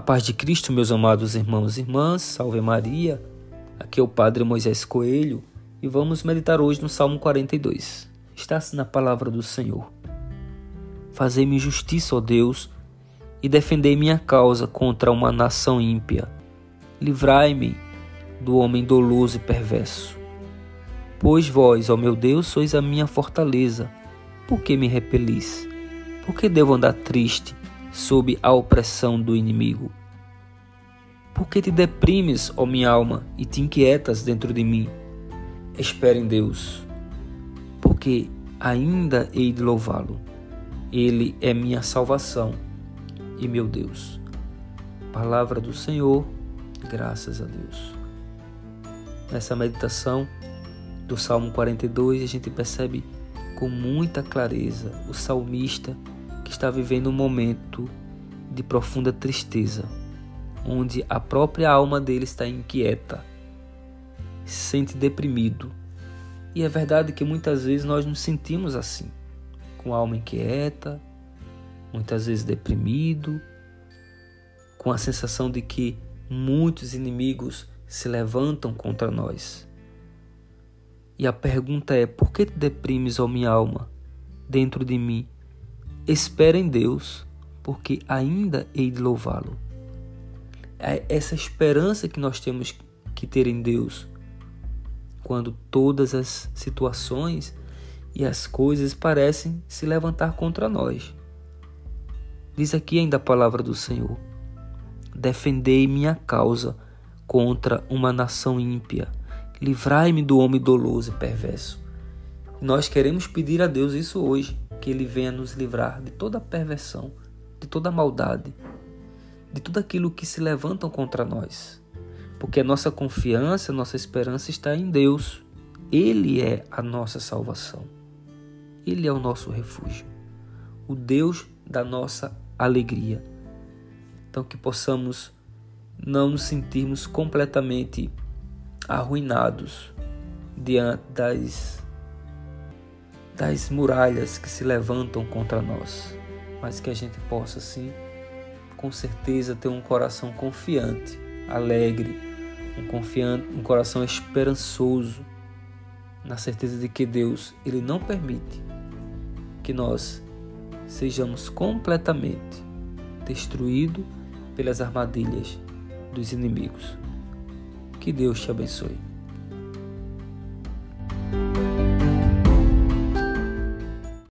A paz de Cristo, meus amados irmãos e irmãs, salve Maria. Aqui é o Padre Moisés Coelho e vamos meditar hoje no Salmo 42. Está assim na palavra do Senhor. Fazei-me justiça, ó Deus, e defendei minha causa contra uma nação ímpia. Livrai-me do homem doloso e perverso. Pois vós, ó meu Deus, sois a minha fortaleza. Por que me repelis? Por que devo andar triste? Sob a opressão do inimigo? Por que te deprimes, ó minha alma, e te inquietas dentro de mim? Espera em Deus, porque ainda hei de louvá-lo. Ele é minha salvação e meu Deus. Palavra do Senhor, graças a Deus. Nessa meditação do Salmo 42, a gente percebe com muita clareza o salmista que está vivendo um momento de profunda tristeza, onde a própria alma dele está inquieta, se sente deprimido. E é verdade que muitas vezes nós nos sentimos assim, com a alma inquieta, muitas vezes deprimido, com a sensação de que muitos inimigos se levantam contra nós. E a pergunta é: por que te deprimes, ó minha alma, dentro de mim? Espera em Deus, porque ainda hei de louvá-lo. É essa esperança que nós temos que ter em Deus, quando todas as situações e as coisas parecem se levantar contra nós. Diz aqui ainda a palavra do Senhor: Defendei minha causa contra uma nação ímpia, livrai-me do homem doloso e perverso. Nós queremos pedir a Deus isso hoje que Ele venha nos livrar de toda perversão, de toda maldade, de tudo aquilo que se levantam contra nós. Porque a nossa confiança, a nossa esperança está em Deus. Ele é a nossa salvação. Ele é o nosso refúgio. O Deus da nossa alegria. Então que possamos não nos sentirmos completamente arruinados diante das das muralhas que se levantam contra nós, mas que a gente possa, sim, com certeza, ter um coração confiante, alegre, um, confiante, um coração esperançoso, na certeza de que Deus ele não permite que nós sejamos completamente destruídos pelas armadilhas dos inimigos. Que Deus te abençoe.